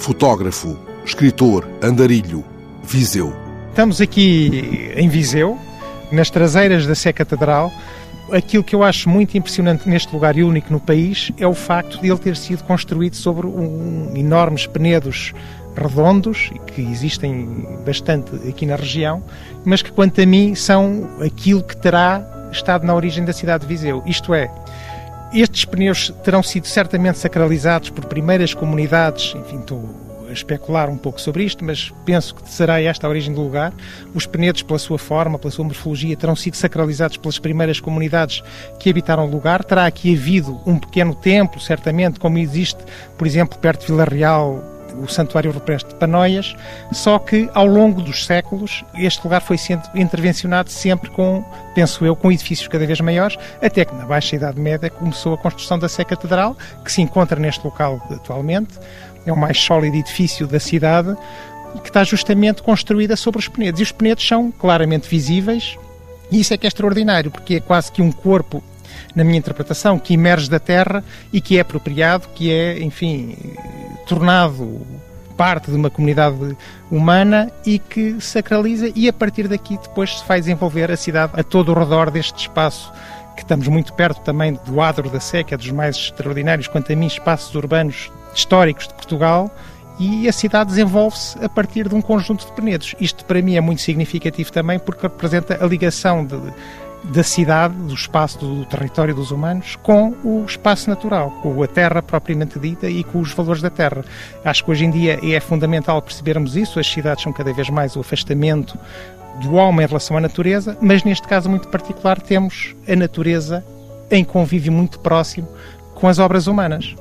fotógrafo, escritor, andarilho, Viseu. Estamos aqui em Viseu, nas traseiras da Sé Catedral. Aquilo que eu acho muito impressionante neste lugar e único no país é o facto de ele ter sido construído sobre um, enormes penedos redondos, que existem bastante aqui na região, mas que, quanto a mim, são aquilo que terá estado na origem da cidade de Viseu. Isto é, estes pneus terão sido certamente sacralizados por primeiras comunidades, enfim, estou a especular um pouco sobre isto, mas penso que será esta a origem do lugar. Os penedos, pela sua forma, pela sua morfologia, terão sido sacralizados pelas primeiras comunidades que habitaram o lugar. Terá aqui havido um pequeno templo, certamente, como existe, por exemplo, perto de Vila Real, o Santuário Rupestre de Panoias, só que ao longo dos séculos este lugar foi sendo intervencionado sempre com, penso eu, com edifícios cada vez maiores, até que na Baixa Idade Média começou a construção da Sé Catedral, que se encontra neste local atualmente. É o mais sólido edifício da cidade que está justamente construída sobre os penedos. E os penedos são claramente visíveis, e isso é que é extraordinário, porque é quase que um corpo na minha interpretação, que emerge da terra e que é apropriado, que é, enfim, tornado parte de uma comunidade humana e que sacraliza e a partir daqui depois se vai desenvolver a cidade a todo o redor deste espaço que estamos muito perto também do Adro da que é dos mais extraordinários, quanto a mim, espaços urbanos históricos de Portugal, e a cidade desenvolve-se a partir de um conjunto de penedos. Isto para mim é muito significativo também porque representa a ligação de, da cidade, do espaço, do território dos humanos, com o espaço natural, com a terra propriamente dita e com os valores da terra. Acho que hoje em dia é fundamental percebermos isso, as cidades são cada vez mais o afastamento do homem em relação à natureza, mas neste caso muito particular temos a natureza em convívio muito próximo com as obras humanas.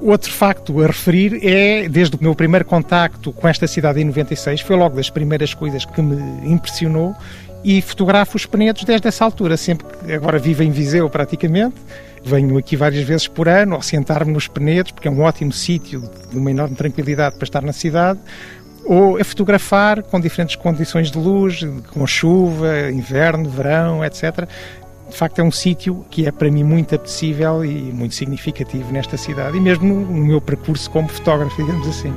Outro facto a referir é, desde o meu primeiro contacto com esta cidade em 96, foi logo das primeiras coisas que me impressionou, e fotografo os penedos desde essa altura, sempre que agora vivo em Viseu praticamente, venho aqui várias vezes por ano ao sentar-me nos penedos, porque é um ótimo sítio de uma enorme tranquilidade para estar na cidade, ou a fotografar com diferentes condições de luz, com chuva, inverno, verão, etc. De facto, é um sítio que é para mim muito apetecível e muito significativo nesta cidade e mesmo no meu percurso como fotógrafo, digamos assim.